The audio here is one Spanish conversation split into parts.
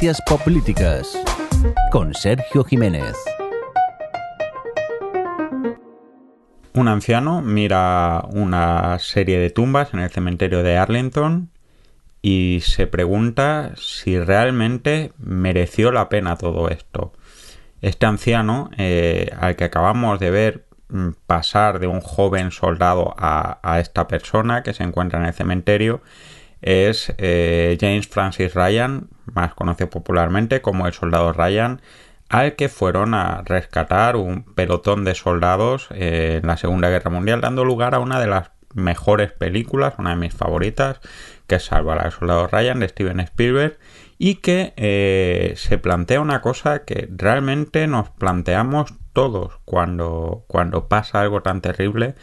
Ciencias con Sergio Jiménez. Un anciano mira una serie de tumbas en el cementerio de Arlington y se pregunta si realmente mereció la pena todo esto. Este anciano, eh, al que acabamos de ver mm, pasar de un joven soldado a, esta persona que se encuentra en el cementerio, es eh, James Francis Ryan, más conocido popularmente como el soldado Ryan, al que fueron a rescatar un pelotón de soldados eh, en la Segunda Guerra Mundial, dando lugar a una de las mejores películas, una de mis favoritas, que es Salva al soldado Ryan de Steven Spielberg y que eh, se plantea una cosa que realmente nos planteamos todos cuando, cuando pasa algo tan terrible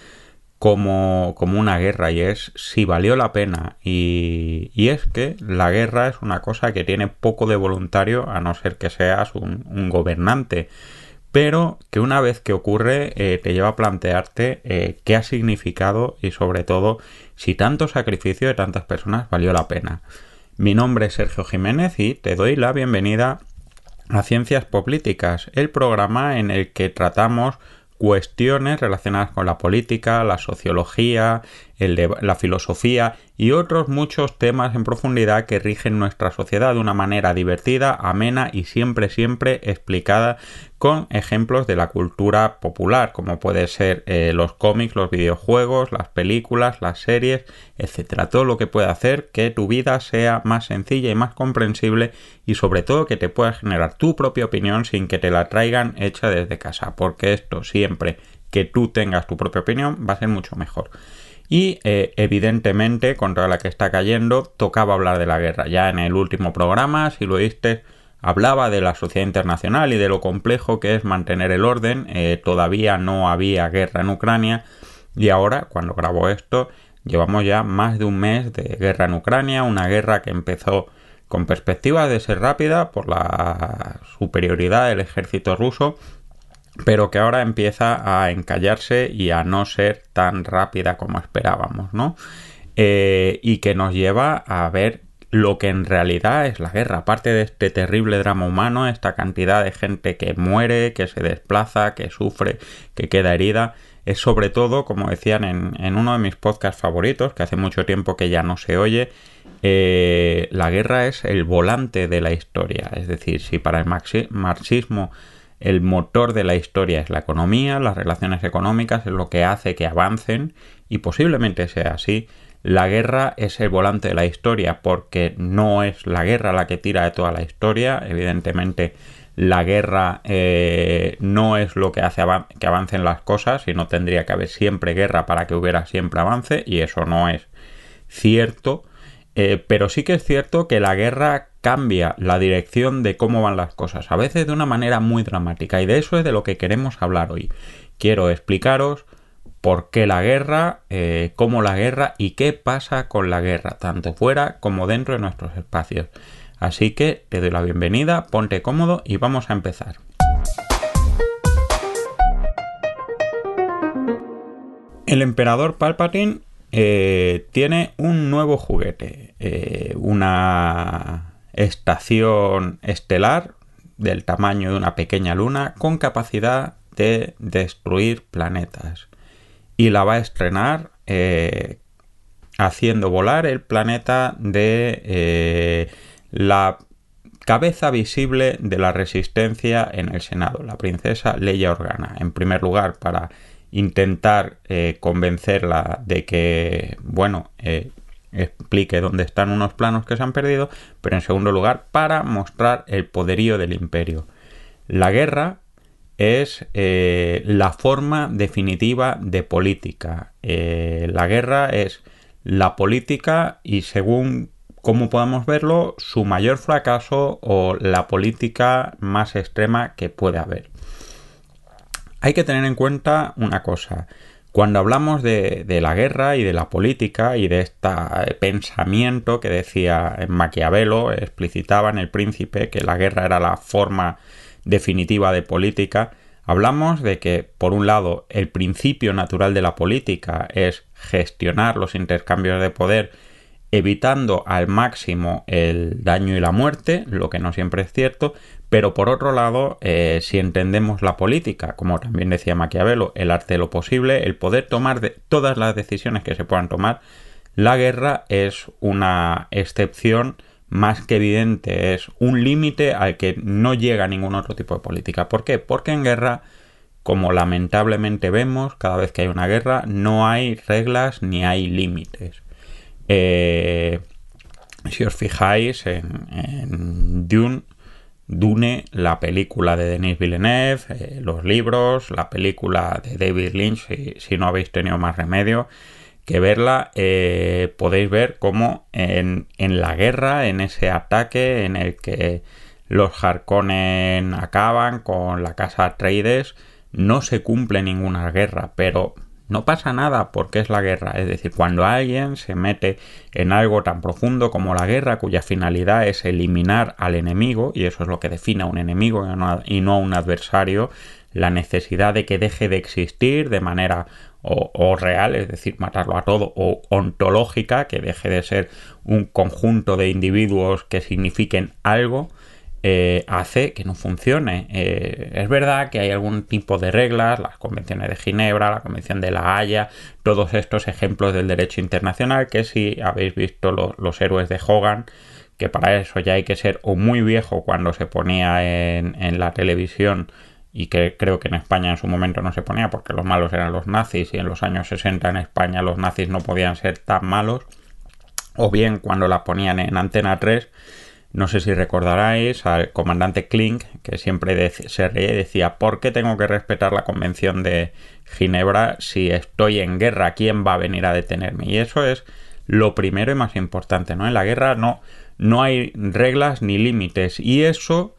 como, como, una guerra y es si valió la pena y, y, es que la guerra es una cosa que tiene poco de voluntario a no ser que seas un, gobernante pero que una vez que ocurre eh, te lleva a plantearte eh, qué ha significado y sobre todo si tanto sacrificio de tantas personas valió la pena. Mi nombre es Sergio Jiménez y te doy la bienvenida a Ciencias Políticas, el programa en el que tratamos cuestiones relacionadas con la política, la sociología, la filosofía y otros muchos temas en profundidad que rigen nuestra sociedad de una manera divertida, amena y siempre, siempre explicada con ejemplos de la cultura popular, como puede ser eh, los cómics, los videojuegos, las películas, las series, etcétera. Todo lo que puede hacer que tu vida sea más sencilla y más comprensible y sobre todo que te pueda generar tu propia opinión sin que te la traigan hecha desde casa, porque esto siempre que tú tengas tu propia opinión va a ser mucho mejor. Y eh, evidentemente, contra la que está cayendo, tocaba hablar de la guerra. Ya en el último programa, si lo viste, hablaba de la sociedad internacional y de lo complejo que es mantener el orden. Eh, todavía no había guerra en Ucrania y ahora, cuando grabo esto, llevamos ya más de un mes de guerra en Ucrania, una guerra que empezó con perspectiva de ser rápida por la superioridad del ejército ruso, pero que ahora empieza a encallarse y a no ser tan rápida como esperábamos, ¿no? Eh, y que nos lleva a ver lo que en realidad es la guerra. Aparte de este terrible drama humano, esta cantidad de gente que muere, que se desplaza, que sufre, que queda herida, es sobre todo, como decían en, uno de mis podcasts favoritos, que hace mucho tiempo que ya no se oye, eh, la guerra es el volante de la historia. Es decir, si para el marxismo el motor de la historia es la economía, las relaciones económicas es lo que hace que avancen, y posiblemente sea así, la guerra es el volante de la historia porque no es la guerra la que tira de toda la historia. Evidentemente la guerra eh, no es lo que hace que avancen las cosas y no tendría que haber siempre guerra para que hubiera siempre avance y eso no es cierto. Eh, pero sí que es cierto que la guerra cambia la dirección de cómo van las cosas, a veces de una manera muy dramática y de eso es de lo que queremos hablar hoy. Quiero explicaros por qué la guerra, eh, cómo la guerra y qué pasa con la guerra, tanto fuera como dentro de nuestros espacios. Así que te doy la bienvenida, ponte cómodo y vamos a empezar. El emperador Palpatine eh, tiene un nuevo juguete, eh, una estación estelar del tamaño de una pequeña luna con capacidad de destruir planetas y la va a estrenar eh, haciendo volar el planeta de eh, la cabeza visible de la resistencia en el Senado, la princesa Leia Organa. En primer lugar, para intentar eh, convencerla de que, bueno, explique dónde están unos planos que se han perdido, pero en segundo lugar, para mostrar el poderío del imperio. La guerra es eh, la forma definitiva de política. Eh, la guerra es la política y según cómo podamos verlo, su mayor fracaso o la política más extrema que puede haber. Hay que tener en cuenta una cosa. Cuando hablamos de, la guerra y de la política y de este pensamiento que decía Maquiavelo, explicitaba en El Príncipe que la guerra era la forma definitiva de política, hablamos de que, por un lado, el principio natural de la política es gestionar los intercambios de poder evitando al máximo el daño y la muerte, lo que no siempre es cierto, pero por otro lado, eh, si entendemos la política, como también decía Maquiavelo, el arte de lo posible, el poder tomar de todas las decisiones que se puedan tomar, la guerra es una excepción más que evidente, es un límite al que no llega ningún otro tipo de política. ¿Por qué? Porque en guerra, como lamentablemente vemos, cada vez que hay una guerra, no hay reglas ni hay límites. Eh, si os fijáis en, Dune, Dune, la película de Denis Villeneuve, eh, los libros, la película de David Lynch, si, no habéis tenido más remedio que verla, eh, podéis ver cómo en, la guerra, en ese ataque en el que los Harkonnen acaban con la casa Atreides, no se cumple ninguna guerra, pero no pasa nada porque es la guerra. Es decir, cuando alguien se mete en algo tan profundo como la guerra, cuya finalidad es eliminar al enemigo, y eso es lo que define a un enemigo y no a un adversario, la necesidad de que deje de existir de manera o, real, es decir, matarlo a todo, o ontológica, que deje de ser un conjunto de individuos que signifiquen algo, eh, hace que no funcione. Eh, es verdad que hay algún tipo de reglas, las convenciones de Ginebra, la Convención de la Haya, todos estos ejemplos del derecho internacional que si habéis visto los héroes de Hogan, que para eso ya hay que ser o muy viejo cuando se ponía en, en la televisión y que creo que en España en su momento no se ponía porque los malos eran los nazis y en los años 60 en España los nazis no podían ser tan malos o bien cuando la ponían en Antena 3 no sé si recordaráis al comandante Klink, que siempre se reía y decía, ¿por qué tengo que respetar la Convención de Ginebra si estoy en guerra? ¿Quién va a venir a detenerme? Y eso es lo primero y más importante, ¿no? En la guerra no, no hay reglas ni límites y eso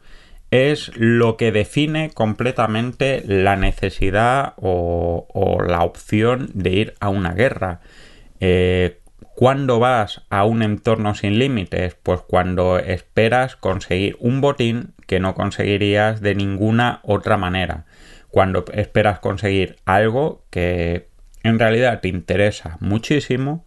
es lo que define completamente la necesidad o, la opción de ir a una guerra. Eh, ¿Cuándo vas a un entorno sin límites? Pues cuando esperas conseguir un botín que no conseguirías de ninguna otra manera. Cuando esperas conseguir algo que en realidad te interesa muchísimo,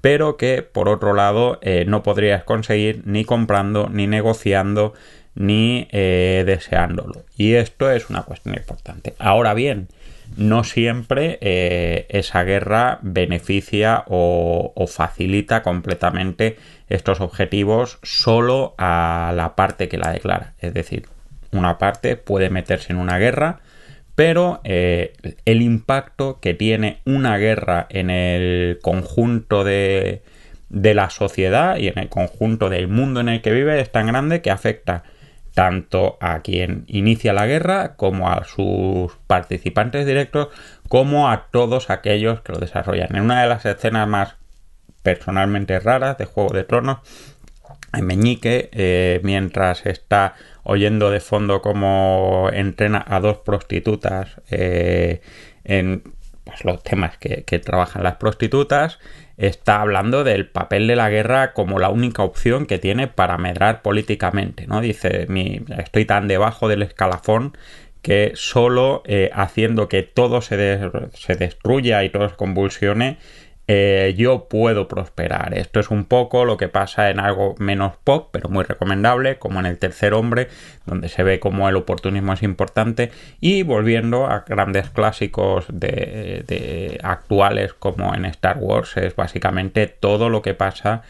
pero que por otro lado eh, no podrías conseguir ni comprando, ni negociando, ni eh, deseándolo. Y esto es una cuestión importante. Ahora bien, no siempre eh, esa guerra beneficia o, facilita completamente estos objetivos solo a la parte que la declara. Es decir, una parte puede meterse en una guerra, pero eh, el impacto que tiene una guerra en el conjunto de, de la sociedad y en el conjunto del mundo en el que vive es tan grande que afecta tanto a quien inicia la guerra como a sus participantes directos como a todos aquellos que lo desarrollan. En una de las escenas más personalmente raras de Juego de Tronos, Meñique, eh, mientras está oyendo de fondo cómo entrena a dos prostitutas eh, en pues, los temas que trabajan las prostitutas, está hablando del papel de la guerra como la única opción que tiene para medrar políticamente, ¿no? Dice, mi, estoy tan debajo del escalafón que solo eh, haciendo que todo se, se destruya y todo se convulsione eh, yo puedo prosperar. Esto es un poco lo que pasa en algo menos pop, pero muy recomendable, como en el tercer hombre, donde se ve como el oportunismo es importante, y volviendo a grandes clásicos de, actuales como en Star Wars, es básicamente todo lo que pasa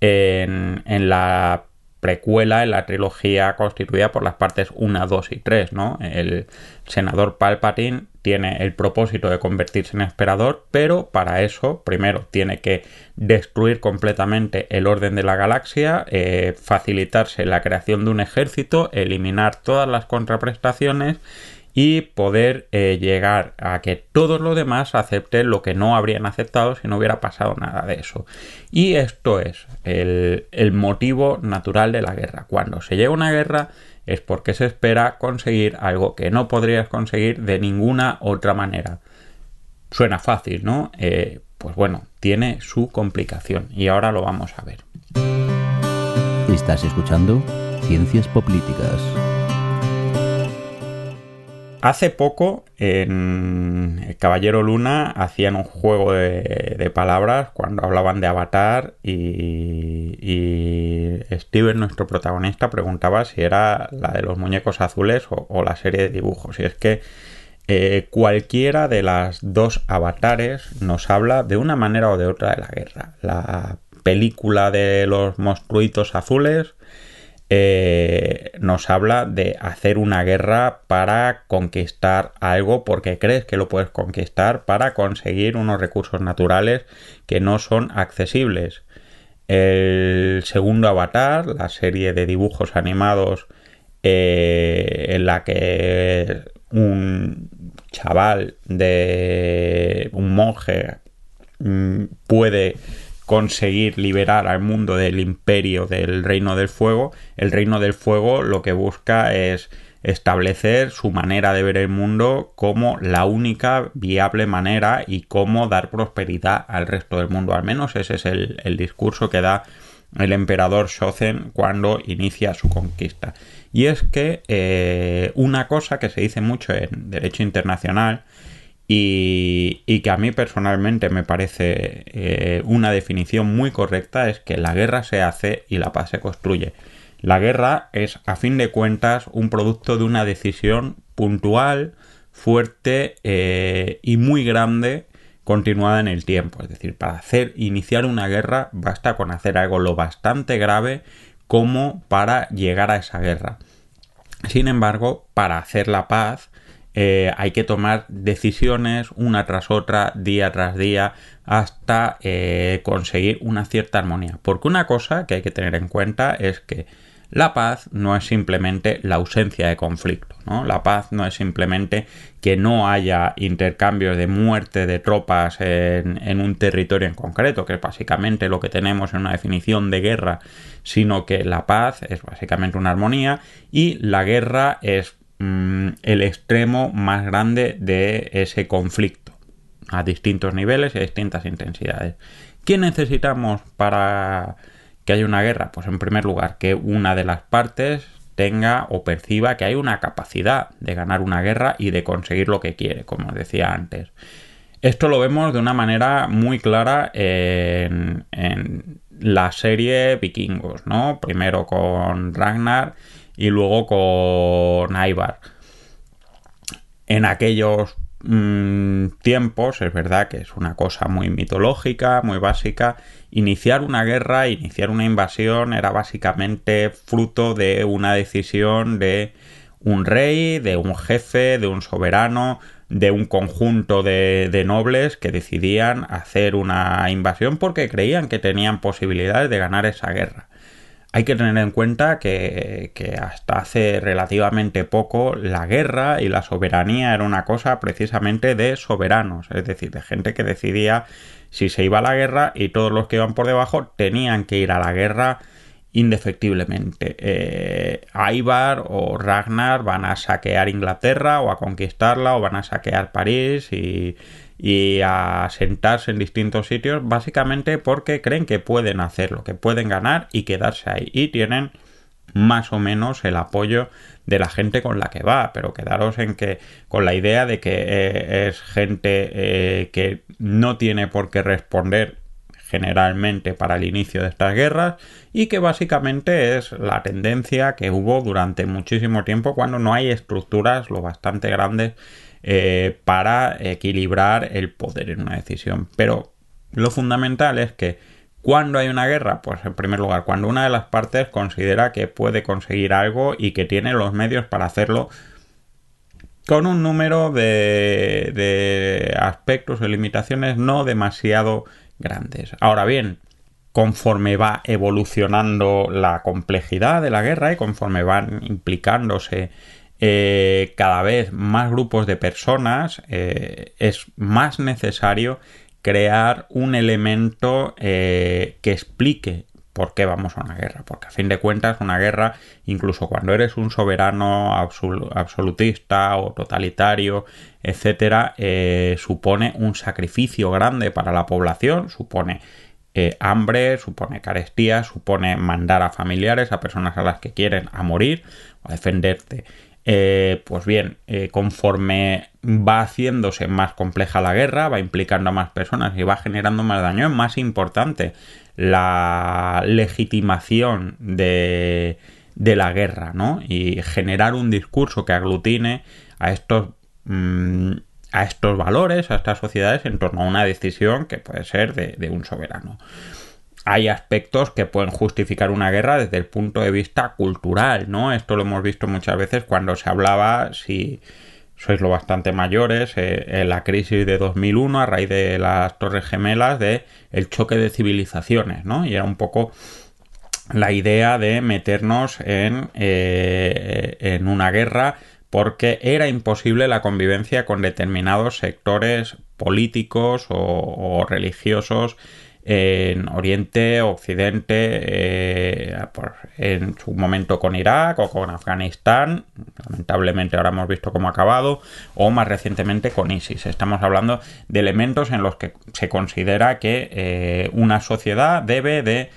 en la precuela en la trilogía constituida por las partes 1, 2 y 3, ¿no? El senador Palpatine tiene el propósito de convertirse en esperador, pero para eso primero tiene que destruir completamente el orden de la galaxia, eh, facilitarse la creación de un ejército, eliminar todas las contraprestaciones y poder eh, llegar a que todos los demás acepten lo que no habrían aceptado si no hubiera pasado nada de eso. Y esto es el, el motivo natural de la guerra. Cuando se llega a una guerra es porque se espera conseguir algo que no podrías conseguir de ninguna otra manera. Suena fácil, ¿no? Eh, pues bueno, tiene su complicación y ahora lo vamos a ver. Estás escuchando Ciencias Políticas. Hace poco en Caballero Luna hacían un juego de, palabras cuando hablaban de Avatar y, y, Steven, nuestro protagonista, preguntaba si era la de los muñecos azules o, la serie de dibujos. Y es que eh, cualquiera de las dos avatares nos habla de una manera o de otra de la guerra. La película de los monstruitos azules eh, nos habla de hacer una guerra para conquistar algo porque crees que lo puedes conquistar para conseguir unos recursos naturales que no son accesibles. El segundo avatar, la serie de dibujos animados eh, en la que un chaval de un monje mm, puede conseguir liberar al mundo del imperio del reino del fuego, el reino del fuego lo que busca es establecer su manera de ver el mundo como la única viable manera y cómo dar prosperidad al resto del mundo. Al menos ese es el, discurso que da el emperador Shozen cuando inicia su conquista. Y es que eh, una cosa que se dice mucho en derecho internacional y, que a mí personalmente me parece eh, una definición muy correcta es que la guerra se hace y la paz se construye. La guerra es, a fin de cuentas, un producto de una decisión puntual, fuerte eh, y muy grande continuada en el tiempo. Es decir, para hacer iniciar una guerra basta con hacer algo lo bastante grave como para llegar a esa guerra. Sin embargo, para hacer la paz eh, hay que tomar decisiones una tras otra, día tras día, hasta eh, conseguir una cierta armonía. Porque una cosa que hay que tener en cuenta es que la paz no es simplemente la ausencia de conflicto, ¿no? La paz no es simplemente que no haya intercambios de muerte de tropas en, en, un territorio en concreto, que es básicamente lo que tenemos en una definición de guerra, sino que la paz es básicamente una armonía y la guerra es Mm, el extremo más grande de ese conflicto a distintos niveles y a distintas intensidades. ¿Qué necesitamos para que haya una guerra? Pues en primer lugar, que una de las partes tenga o perciba que hay una capacidad de ganar una guerra y de conseguir lo que quiere, como decía antes. Esto lo vemos de una manera muy clara en, en la serie Vikingos, ¿no? Primero con Ragnar y luego con Ivar. En aquellos mm, tiempos, es verdad que es una cosa muy mitológica, muy básica, iniciar una guerra, iniciar una invasión era básicamente fruto de una decisión de un rey, de un jefe, de un soberano, de un conjunto de, de, nobles que decidían hacer una invasión porque creían que tenían posibilidades de ganar esa guerra. Hay que tener en cuenta que, hasta hace relativamente poco la guerra y la soberanía era una cosa precisamente de soberanos, es decir, de gente que decidía si se iba a la guerra y todos los que iban por debajo tenían que ir a la guerra indefectiblemente. Eh, o Ragnar van a saquear Inglaterra o a conquistarla o van a saquear París y, y a sentarse en distintos sitios básicamente porque creen que pueden hacerlo, que pueden ganar y quedarse ahí. Y tienen más o menos el apoyo de la gente con la que va, pero quedaros en que con la idea de que eh, es gente eh, que no tiene por qué responder generalmente para el inicio de estas guerras y que básicamente es la tendencia que hubo durante muchísimo tiempo cuando no hay estructuras lo bastante grandes eh, para equilibrar el poder en una decisión. Pero lo fundamental es que cuando hay una guerra, pues en primer lugar, cuando una de las partes considera que puede conseguir algo y que tiene los medios para hacerlo con un número de, de aspectos o limitaciones no demasiado grandes. Ahora bien, conforme va evolucionando la complejidad de la guerra y conforme van implicándose eh, cada vez más grupos de personas, eh, es más necesario crear un elemento eh, que explique por qué vamos a una guerra. Porque a fin de cuentas, una guerra, incluso cuando eres un soberano absolutista o totalitario, etcétera, supone un sacrificio grande para la población, supone hambre, supone carestía, supone mandar a familiares, a personas a las que quieren a morir o a defenderte. Eh, pues bien, eh, conforme va haciéndose más compleja la guerra, va implicando a más personas y va generando más daño, es más importante la legitimación de, la guerra, ¿no? Y generar un discurso que aglutine a estos mm, a estos valores, a estas sociedades en torno a una decisión que puede ser de, un soberano. Hay aspectos que pueden justificar una guerra desde el punto de vista cultural, ¿no? Esto lo hemos visto muchas veces cuando se hablaba, si sois lo bastante mayores, eh, en la crisis de 2001 a raíz de las Torres Gemelas, de el choque de civilizaciones, ¿no? Y era un poco la idea de meternos en, eh, en una guerra porque era imposible la convivencia con determinados sectores políticos o, religiosos en Oriente, Occidente, eh, en su momento con Irak o con Afganistán, lamentablemente ahora hemos visto cómo ha acabado, o más recientemente con ISIS. Estamos hablando de elementos en los que se considera que eh, una sociedad debe de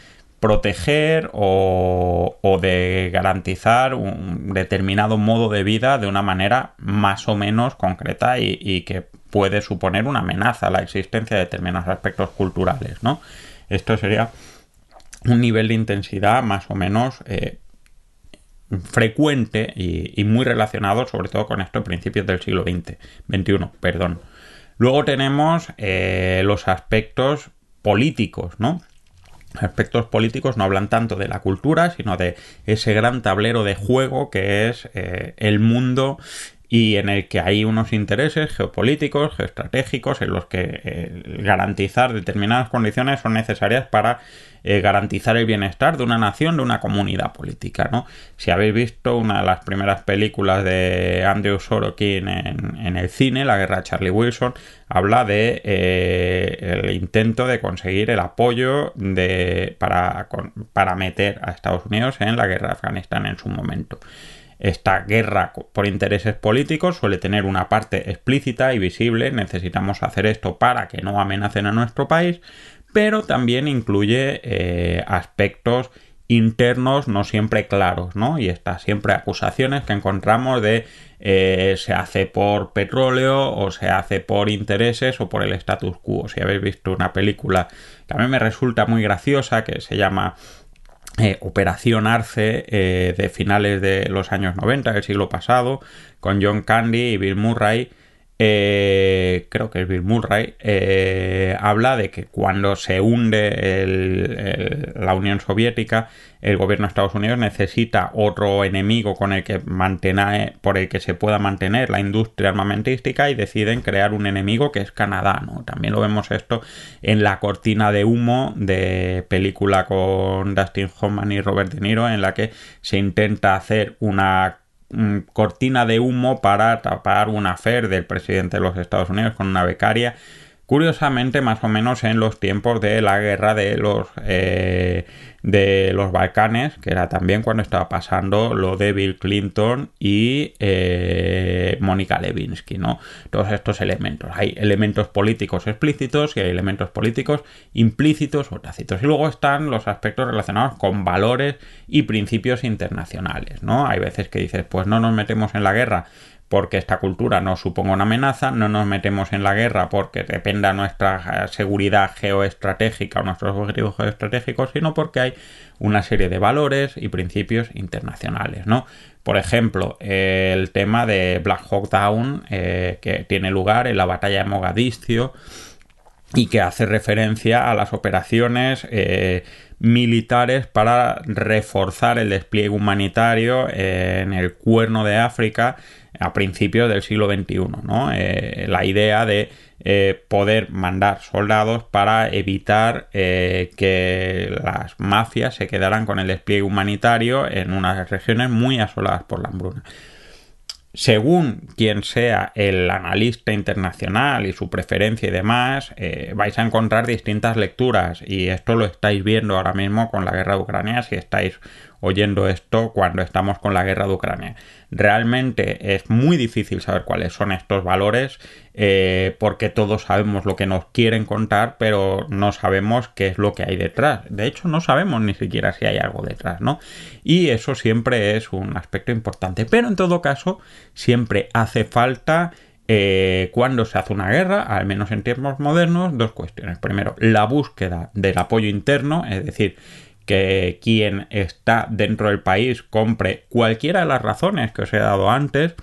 proteger o, de garantizar un determinado modo de vida de una manera más o menos concreta y, que puede suponer una amenaza a la existencia de determinados aspectos culturales, ¿no? Esto sería un nivel de intensidad más o menos eh, frecuente y, muy relacionado sobre todo con estos principios del siglo XX, XXI, perdón. Luego tenemos eh, los aspectos políticos, ¿no? aspectos políticos no hablan tanto de la cultura, sino de ese gran tablero de juego que es eh, el mundo y en el que hay unos intereses geopolíticos, geoestratégicos, en los que eh, garantizar determinadas condiciones son necesarias para eh, garantizar el bienestar de una nación, de una comunidad política, ¿no? Si habéis visto una de las primeras películas de Andrew Sorokin en, el cine, La guerra de Charlie Wilson, habla de eh, el intento de conseguir el apoyo de, para, para meter a Estados Unidos en la guerra de Afganistán en su momento. Esta guerra por intereses políticos suele tener una parte explícita y visible, necesitamos hacer esto para que no amenacen a nuestro país, pero también incluye eh, aspectos internos no siempre claros, ¿no? Y estas siempre acusaciones que encontramos de eh, se hace por petróleo o se hace por intereses o por el status quo. Si habéis visto una película que a mí me resulta muy graciosa que se llama eh, Operación Arce de finales de los años 90 del siglo pasado con John Candy y Bill Murray eh, creo que es Bill Murray, eh, habla de que cuando se hunde la Unión Soviética, el gobierno de Estados Unidos necesita otro enemigo con el que mantener, por el que se pueda mantener la industria armamentística y deciden crear un enemigo que es Canadá. También lo vemos esto en la cortina de humo de película con Dustin Hoffman y Robert De Niro, en la que se intenta hacer una cortina de humo para tapar un afer del presidente de los Estados Unidos con una becaria. Curiosamente, más o menos en los tiempos de la guerra de los eh, de los Balcanes, que era también cuando estaba pasando lo de Bill Clinton y eh, Mónica Lewinsky, ¿no? Todos estos elementos. Hay elementos políticos explícitos y hay elementos políticos implícitos o tácitos. Y luego están los aspectos relacionados con valores y principios internacionales, ¿no? Hay veces que dices, pues no nos metemos en la guerra porque esta cultura no suponga una amenaza, no nos metemos en la guerra porque dependa nuestra seguridad geoestratégica o nuestros objetivos geoestratégicos, sino porque hay una serie de valores y principios internacionales, ¿no? Por ejemplo, el tema de Black Hawk Down, eh, que tiene lugar en la batalla de Mogadiscio y que hace referencia a las operaciones eh, militares para reforzar el despliegue humanitario en el cuerno de África a principios del siglo XXI. ¿no? Eh, la idea de eh, poder mandar soldados para evitar eh, que las mafias se quedaran con el despliegue humanitario en unas regiones muy asoladas por la hambruna. Según quien sea el analista internacional y su preferencia y demás, vais a encontrar distintas lecturas y esto lo estáis viendo ahora mismo con la guerra de Ucrania si estáis oyendo esto cuando estamos con la guerra de Ucrania. Realmente es muy difícil saber cuáles son estos valores eh, porque todos sabemos lo que nos quieren contar, pero no sabemos qué es lo que hay detrás. De hecho, no sabemos ni siquiera si hay algo detrás, ¿no? Y eso siempre es un aspecto importante. Pero en todo caso, siempre hace falta eh, cuando se hace una guerra, al menos en tiempos modernos, dos cuestiones. Primero, la búsqueda del apoyo interno, es decir, que quien está dentro del país compre cualquiera de las razones que os he dado antes.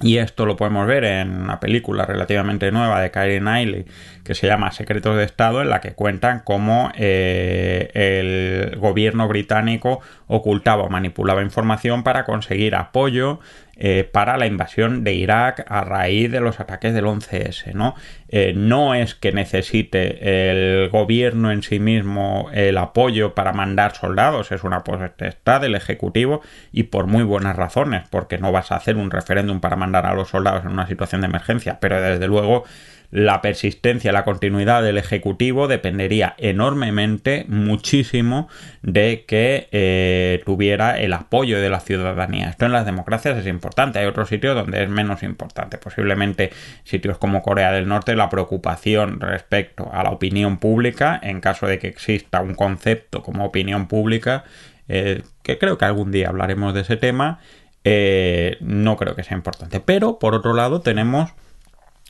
Y esto lo podemos ver en una película relativamente nueva de Kyrie Knightley que se llama Secretos de Estado, en la que cuentan cómo eh, el gobierno británico ocultaba o manipulaba información para conseguir apoyo eh, para la invasión de Irak a raíz de los ataques del 11S. ¿no? Eh, no es que necesite el gobierno en sí mismo el apoyo para mandar soldados, es una potestad del Ejecutivo y por muy buenas razones, porque no vas a hacer un referéndum para mandar a los soldados en una situación de emergencia, pero desde luego la persistencia, la continuidad del Ejecutivo dependería enormemente, muchísimo, de que eh, tuviera el apoyo de la ciudadanía. Esto en las democracias es importante, hay otros sitios donde es menos importante. Posiblemente sitios como Corea del Norte, la preocupación respecto a la opinión pública, en caso de que exista un concepto como opinión pública, eh, que creo que algún día hablaremos de ese tema, eh, no creo que sea importante. Pero, por otro lado, tenemos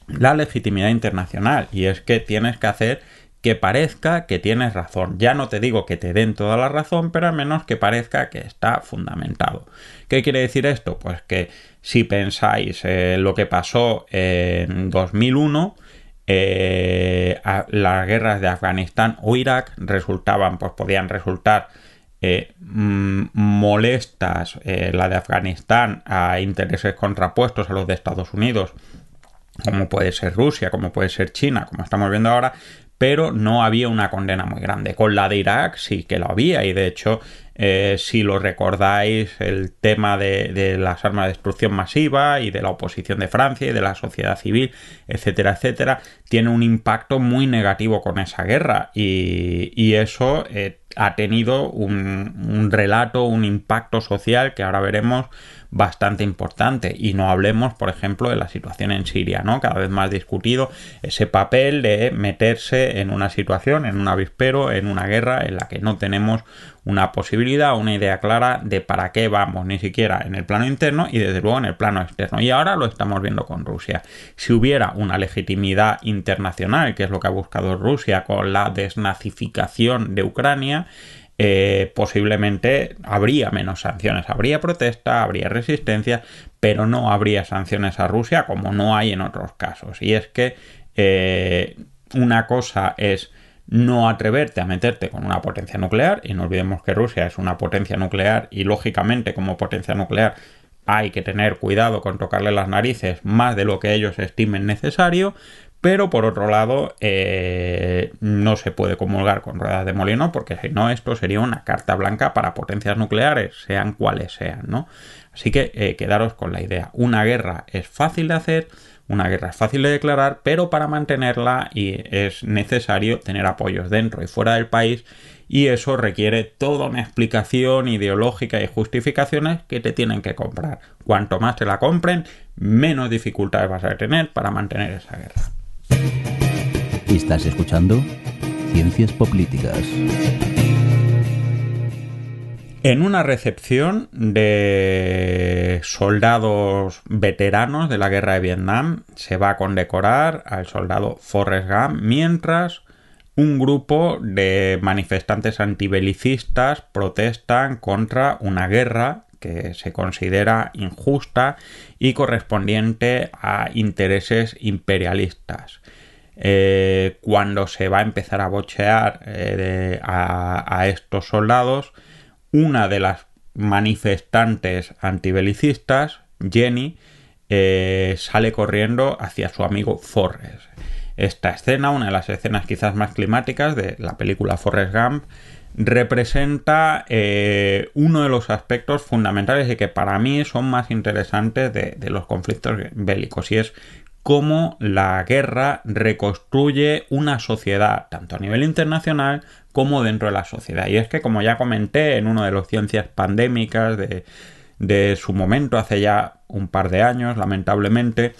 la legitimidad internacional y es que tienes que hacer que parezca que tienes razón. Ya no te digo que te den toda la razón, pero al menos que parezca que está fundamentado. ¿Qué quiere decir esto? Pues que si pensáis en lo que pasó en 2001, eh, las guerras de Afganistán o Irak resultaban, pues podían resultar eh, mm, molestas, eh, la de Afganistán, a intereses contrapuestos a los de Estados Unidos como puede ser Rusia, como puede ser China, como estamos viendo ahora, pero no había una condena muy grande. Con la de Irak sí que lo había y de hecho eh, si lo recordáis el tema de, las armas de destrucción masiva y de la oposición de Francia y de la sociedad civil, etcétera, etcétera, tiene un impacto muy negativo con esa guerra y, eso eh, ha tenido un, un relato, un impacto social que ahora veremos bastante importante. Y no hablemos, por ejemplo, de la situación en Siria, ¿no? Cada vez más discutido ese papel de meterse en una situación, en un avispero, en una guerra en la que no tenemos una posibilidad, una idea clara de para qué vamos, ni siquiera en el plano interno y desde luego en el plano externo. Y ahora lo estamos viendo con Rusia. Si hubiera una legitimidad internacional, que es lo que ha buscado Rusia con la desnazificación de Ucrania, eh, posiblemente habría menos sanciones, habría protesta, habría resistencia, pero no habría sanciones a Rusia como no hay en otros casos. Y es que eh, una cosa es no atreverte a meterte con una potencia nuclear, y no olvidemos que Rusia es una potencia nuclear y lógicamente como potencia nuclear hay que tener cuidado con tocarle las narices más de lo que ellos estimen necesario, pero por otro lado, eh, no se puede comulgar con ruedas de molino porque si no, esto sería una carta blanca para potencias nucleares, sean cuales sean, ¿no? Así que eh, quedaros con la idea. Una guerra es fácil de hacer, una guerra es fácil de declarar, pero para mantenerla y es necesario tener apoyos dentro y fuera del país y eso requiere toda una explicación ideológica y justificaciones que te tienen que comprar. Cuanto más te la compren, menos dificultades vas a tener para mantener esa guerra. Estás escuchando Ciencias Políticas. En una recepción de soldados veteranos de la guerra de Vietnam se va a condecorar al soldado Forrest Gump mientras un grupo de manifestantes antibelicistas protestan contra una guerra que se considera injusta y correspondiente a intereses imperialistas. Eh, cuando se va a empezar a bochear eh, a, estos soldados, una de las manifestantes antibelicistas, Jenny, eh, sale corriendo hacia su amigo Forrest. Esta escena, una de las escenas quizás más climáticas de la película Forrest Gump, representa uno de los aspectos fundamentales y que para mí son más interesantes de, de los conflictos bélicos y es cómo la guerra reconstruye una sociedad, tanto a nivel internacional como dentro de la sociedad. Y es que, como ya comenté en uno de los ciencias pandémicas de, su momento, hace ya un par de años, lamentablemente,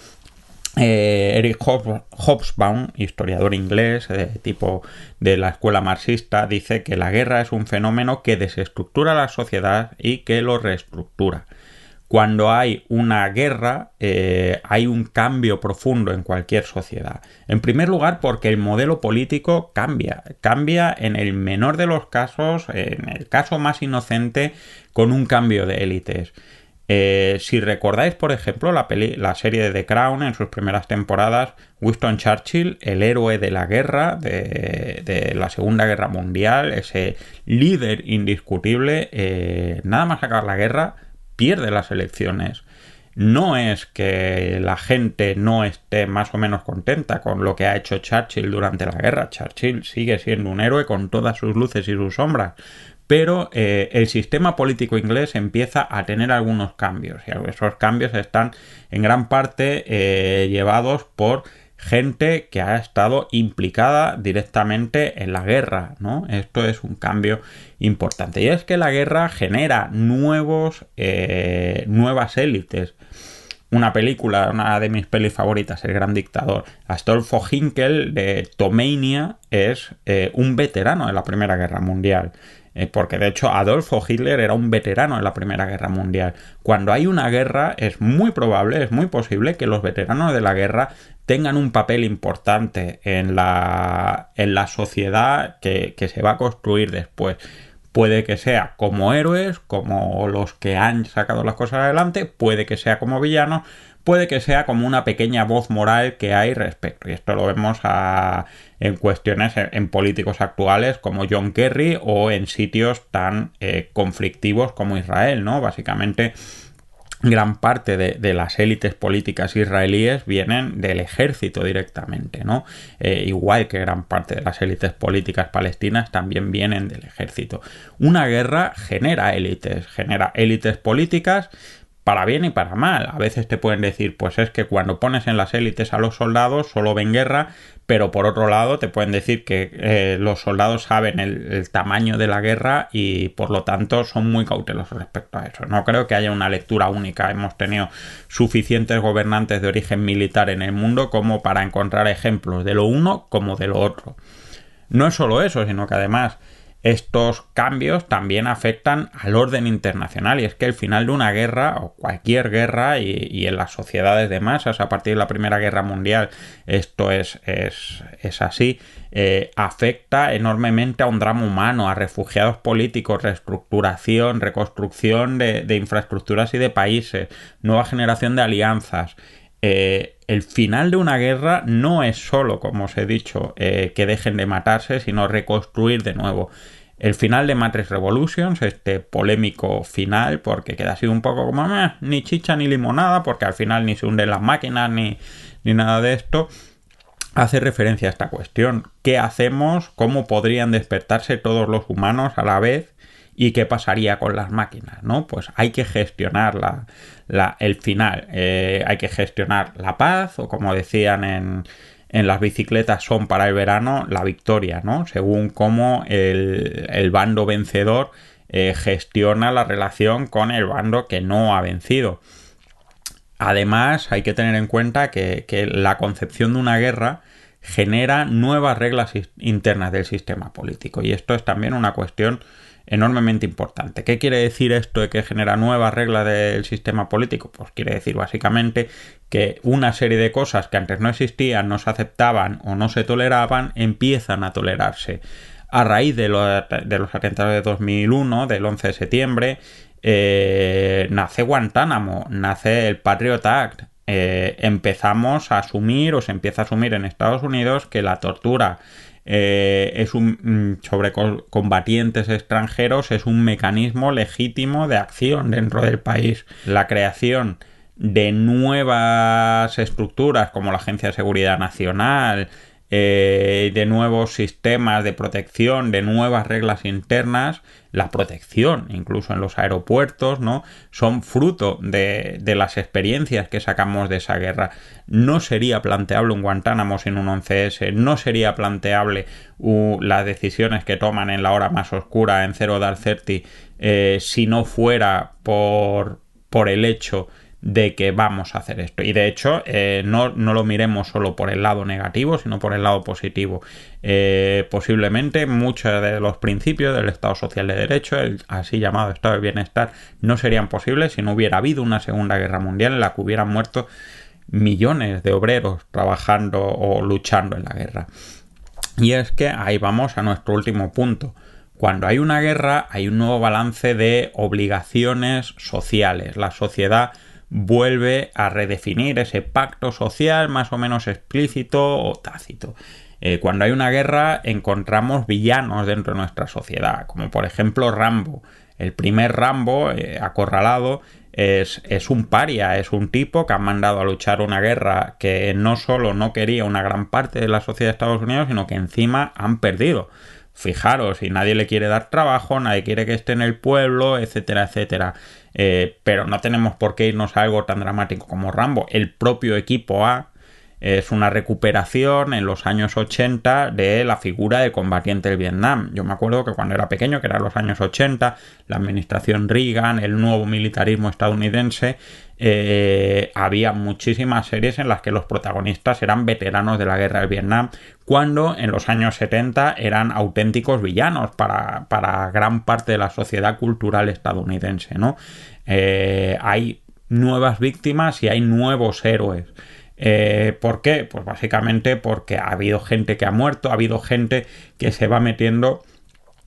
eh, Eric Hobsbawm, historiador inglés de tipo de la escuela marxista, dice que la guerra es un fenómeno que desestructura la sociedad y que lo reestructura. Cuando hay una guerra, eh, hay un cambio profundo en cualquier sociedad. En primer lugar, porque el modelo político cambia. Cambia en el menor de los casos, en el caso más inocente, con un cambio de élites. Eh, si recordáis, por ejemplo, la, la, serie de The Crown en sus primeras temporadas, Winston Churchill, el héroe de la guerra, de, la Segunda Guerra Mundial, ese líder indiscutible, eh, nada más acabar la guerra, pierde las elecciones. No es que la gente no esté más o menos contenta con lo que ha hecho Churchill durante la guerra. Churchill sigue siendo un héroe con todas sus luces y sus sombras pero eh, el sistema político inglés empieza a tener algunos cambios y esos cambios están en gran parte eh, llevados por gente que ha estado implicada directamente en la guerra, ¿no? Esto es un cambio importante. Y es que la guerra genera nuevos, eh, nuevas élites. Una película, una de mis pelis favoritas, El Gran Dictador. Astolfo Hinkel de Tomania es un veterano de la Primera Guerra Mundial. Eh, porque de hecho Adolfo Hitler era un veterano en la Primera Guerra Mundial. Cuando hay una guerra es muy probable, es muy posible que los veteranos de la guerra tengan un papel importante en la, en la sociedad que, que se va a construir después. Puede que sea como héroes, como los que han sacado las cosas adelante, puede que sea como villanos, puede que sea como una pequeña voz moral que hay respecto. Y esto lo vemos en cuestiones en, políticos actuales como John Kerry o en sitios tan eh, conflictivos como Israel, ¿no? Básicamente gran parte de, las élites políticas israelíes vienen del ejército directamente, ¿no? Eh, igual que gran parte de las élites políticas palestinas también vienen del ejército. Una guerra genera élites, genera élites políticas para bien y para mal. A veces te pueden decir, pues es que cuando pones en las élites a los soldados solo ven guerra, pero por otro lado te pueden decir que eh, los soldados saben el, tamaño de la guerra y por lo tanto son muy cautelosos respecto a eso. No creo que haya una lectura única. Hemos tenido suficientes gobernantes de origen militar en el mundo como para encontrar ejemplos de lo uno como de lo otro. No es solo eso, sino que además estos cambios también afectan al orden internacional y es que el final de una guerra o cualquier guerra y, en las sociedades de masas a partir de la Primera Guerra Mundial esto es, es, así eh, afecta enormemente a un drama humano, a refugiados políticos, reestructuración, reconstrucción de, infraestructuras y de países, nueva generación de alianzas. Eh, el final de una guerra no es solo, como os he dicho, eh, que dejen de matarse, sino reconstruir de nuevo. El final de Matrix Revolutions, este polémico final, porque queda así un poco como ni chicha ni limonada, porque al final ni se hunden las máquinas ni, ni nada de esto, hace referencia a esta cuestión. ¿Qué hacemos? ¿Cómo podrían despertarse todos los humanos a la vez? ¿Y qué pasaría con las máquinas? ¿no? Pues hay que gestionar la, el final. Eh, hay que gestionar la paz, o como decían en, las bicicletas son para el verano, la victoria, ¿no? Según cómo el, bando vencedor eh, gestiona la relación con el bando que no ha vencido. Además, hay que tener en cuenta que la concepción de una guerra genera nuevas reglas internas del sistema político. Y esto es también una cuestión enormemente importante. ¿Qué quiere decir esto de que genera nuevas reglas del sistema político? Pues quiere decir básicamente que una serie de cosas que antes no existían, no se aceptaban o no se toleraban, empiezan a tolerarse. A raíz de, los atentados de 2001, del 11 de septiembre, eh, nace Guantánamo, nace el Patriot Act. Eh, empezamos a asumir o se empieza a asumir en Estados Unidos que la tortura eh, es un mm, sobre combatientes extranjeros es un mecanismo legítimo de acción dentro del país. La creación de nuevas estructuras como la Agencia de Seguridad Nacional, eh, de nuevos sistemas de protección, de nuevas reglas internas, la protección, incluso en los aeropuertos, ¿no? Son fruto de, las experiencias que sacamos de esa guerra. No sería planteable un Guantánamo sin un 11S, no sería planteable las decisiones que toman en la hora más oscura en Zero Dark Thirty eh, si no fuera por, por el hecho de que vamos a hacer esto. Y de hecho, eh, no, lo miremos solo por el lado negativo, sino por el lado positivo. Eh, posiblemente muchos de los principios del Estado Social de Derecho, el así llamado Estado de Bienestar, no serían posibles si no hubiera habido una Segunda Guerra Mundial en la que hubieran muerto millones de obreros trabajando o luchando en la guerra. Y es que ahí vamos a nuestro último punto. Cuando hay una guerra hay un nuevo balance de obligaciones sociales. La sociedad vuelve a redefinir ese pacto social más o menos explícito o tácito. Eh, cuando hay una guerra encontramos villanos dentro de nuestra sociedad, como por ejemplo Rambo. El primer Rambo, eh, acorralado, es, es, un paria, es un tipo que ha mandado a luchar una guerra que no solo no quería una gran parte de la sociedad de Estados Unidos, sino que encima han perdido. Fijaros, y nadie le quiere dar trabajo, nadie quiere que esté en el pueblo, etcétera, etcétera. Eh, pero no tenemos por qué irnos a algo tan dramático como Rambo. El propio equipo A es una recuperación en los años 80 de la figura de combatiente del Vietnam. Yo me acuerdo que cuando era pequeño, que eran los años 80, la administración Reagan, el nuevo militarismo estadounidense, eh, había muchísimas series en las que los protagonistas eran veteranos de la guerra del Vietnam, cuando en los años 70 eran auténticos villanos para, gran parte de la sociedad cultural estadounidense. ¿no? Eh, hay nuevas víctimas y hay nuevos héroes. Eh, ¿Por qué? Pues básicamente porque ha habido gente que ha muerto, ha habido gente que se va metiendo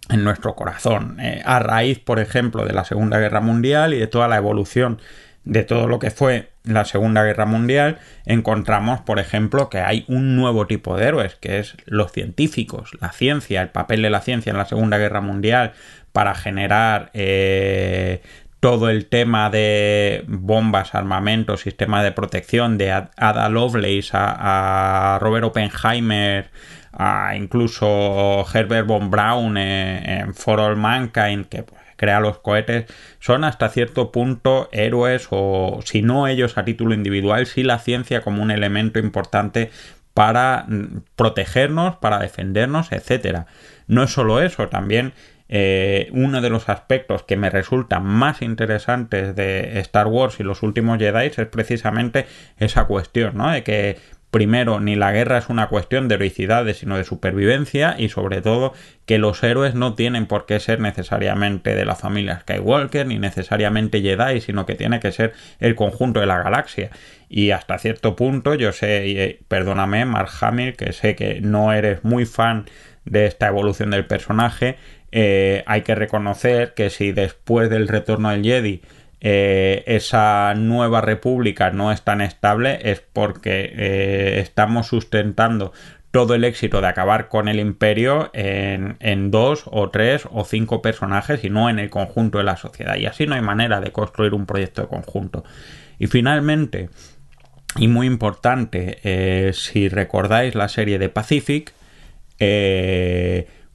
en nuestro corazón. a raíz, por ejemplo, de la Segunda Guerra Mundial y de toda la evolución de todo lo que fue la Segunda Guerra Mundial, encontramos, por ejemplo, que hay un nuevo tipo de héroes, que es los científicos, la ciencia, el papel de la ciencia en la Segunda Guerra Mundial para generar eh, todo el tema de bombas, armamentos, sistema de protección, de Ada Lovelace a, Robert Oppenheimer, a incluso Herbert von Braun en For All Mankind, que pues, crea los cohetes, son hasta cierto punto héroes o si no ellos a título individual, sí la ciencia como un elemento importante para mm, protegernos, para defendernos, etcétera. No es solo eso, también eh, uno de los aspectos que me resulta más interesantes de Star Wars y los últimos Jedi es precisamente esa cuestión, ¿no? De que primero, ni la guerra es una cuestión de heroicidades, sino de supervivencia y sobre todo que los héroes no tienen por qué ser necesariamente de la familia Skywalker ni necesariamente Jedi, sino que tiene que ser el conjunto de la galaxia. Y hasta cierto punto, yo sé, y, perdóname, Mark Hamill, que sé que no eres muy fan de esta evolución del personaje, eh, hay que reconocer que si después del retorno del Jedi eh, esa nueva república no es tan estable es porque eh, estamos sustentando todo el éxito de acabar con el imperio en, en, dos o tres o cinco personajes y no en el conjunto de la sociedad. Y así no hay manera de construir un proyecto de conjunto. Y finalmente, y muy importante, si recordáis la serie de Pacific,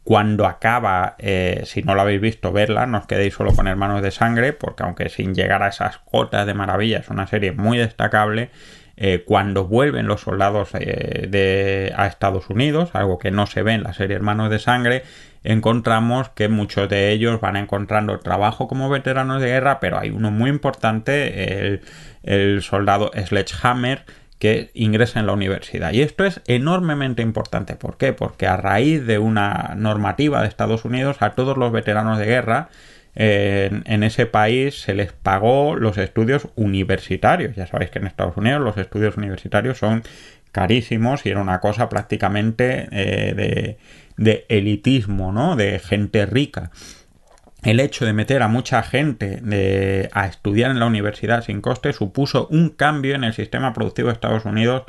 cuando acaba, eh, si no lo habéis visto, verla, no os quedéis solo con Hermanos de Sangre, porque aunque sin llegar a esas cotas de maravilla, es una serie muy destacable. Eh, cuando vuelven los soldados eh, de, a Estados Unidos, algo que no se ve en la serie Hermanos de Sangre, encontramos que muchos de ellos van encontrando trabajo como veteranos de guerra, pero hay uno muy importante, el soldado Sledgehammer, que ingresa en la universidad. Y esto es enormemente importante. ¿Por qué? Porque a raíz de una normativa de Estados Unidos a todos los veteranos de guerra en, ese país se les pagó los estudios universitarios. Ya sabéis que en Estados Unidos los estudios universitarios son carísimos y era una cosa prácticamente eh, de, de elitismo, ¿no? De gente rica el hecho de meter a mucha gente a estudiar en la universidad sin coste supuso un cambio en el sistema productivo de Estados Unidos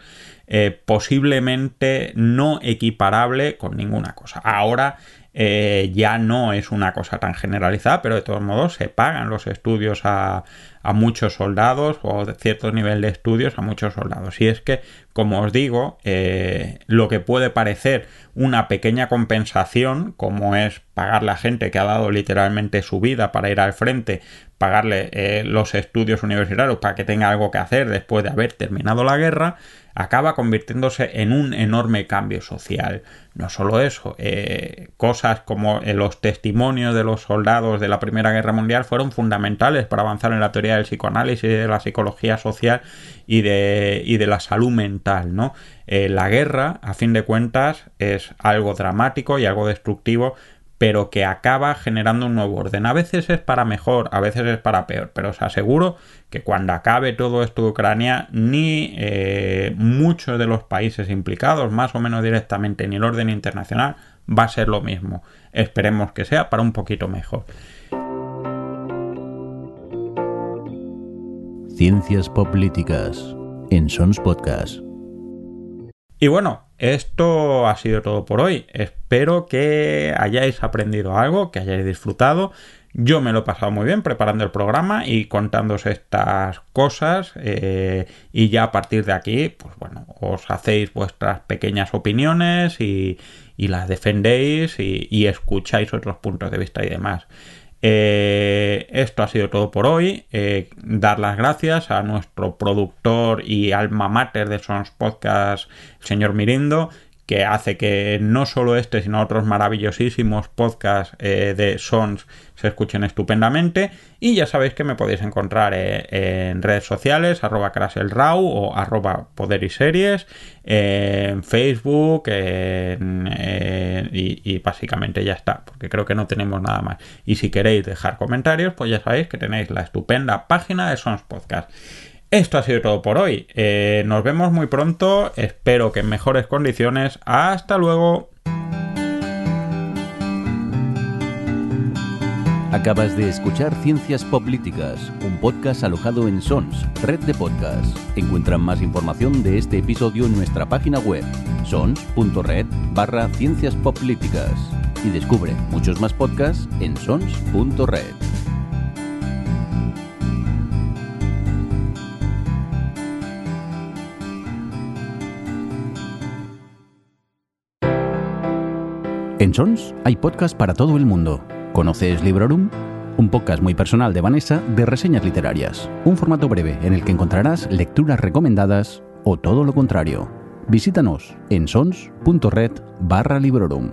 eh, posiblemente no equiparable con ninguna cosa. Ahora eh, ya no es una cosa tan generalizada, pero de todos modos se pagan los estudios a, a muchos soldados o de cierto nivel de estudios a muchos soldados. Y es que, como os digo, eh, lo que puede parecer una pequeña compensación, como es pagarle a gente que ha dado literalmente su vida para ir al frente, pagarle eh, los estudios universitarios para que tenga algo que hacer después de haber terminado la guerra, acaba convirtiéndose en un enorme cambio social. No solo eso, eh, cosas como eh, los testimonios de los soldados de la Primera Guerra Mundial fueron fundamentales para avanzar en la teoría del psicoanálisis, de la psicología social y de, y de la salud mental, ¿no? Eh, la guerra, a fin de cuentas, es algo dramático y algo destructivo, pero que acaba generando un nuevo orden. A veces es para mejor, a veces es para peor, pero os aseguro que cuando acabe todo esto de Ucrania, ni eh, muchos de los países implicados, más o menos directamente, ni el orden internacional, va a ser lo mismo. Esperemos que sea para un poquito mejor. Ciencias Políticas en Sons Podcast. Y bueno, esto ha sido todo por hoy. Espero que hayáis aprendido algo, que hayáis disfrutado. Yo me lo he pasado muy bien preparando el programa y contándoos estas cosas eh, y ya a partir de aquí, pues bueno, os hacéis vuestras pequeñas opiniones y, las defendéis y escucháis otros puntos de vista y demás. Eh, esto ha sido todo por hoy. Eh, dar las gracias a nuestro productor y alma mater de Sons Podcast, señor Mirindo, que hace que no solo este, sino otros maravillosísimos podcasts eh, de Sons se escuchen estupendamente. Y ya sabéis que me podéis encontrar eh, en redes sociales, arroba craselrau o arroba poder y series, en Facebook eh, y, y, básicamente ya está, porque creo que no tenemos nada más. Y si queréis dejar comentarios, pues ya sabéis que tenéis la estupenda página de Sons Podcast. Esto ha sido todo por hoy. Eh, nos vemos muy pronto. Espero que en mejores condiciones. Hasta luego. Acabas de escuchar Ciencias Políticas, un podcast alojado en Sons, red de podcasts. Encuentran más información de este episodio en nuestra página web, sons.red barra ciencias políticas. Y descubre muchos más podcasts en sons.red. En Sons hay podcast para todo el mundo. ¿Conoces Librorum? Un podcast muy personal de Vanessa de reseñas literarias. Un formato breve en el que encontrarás lecturas recomendadas o todo lo contrario. Visítanos en sons.red barra Librorum.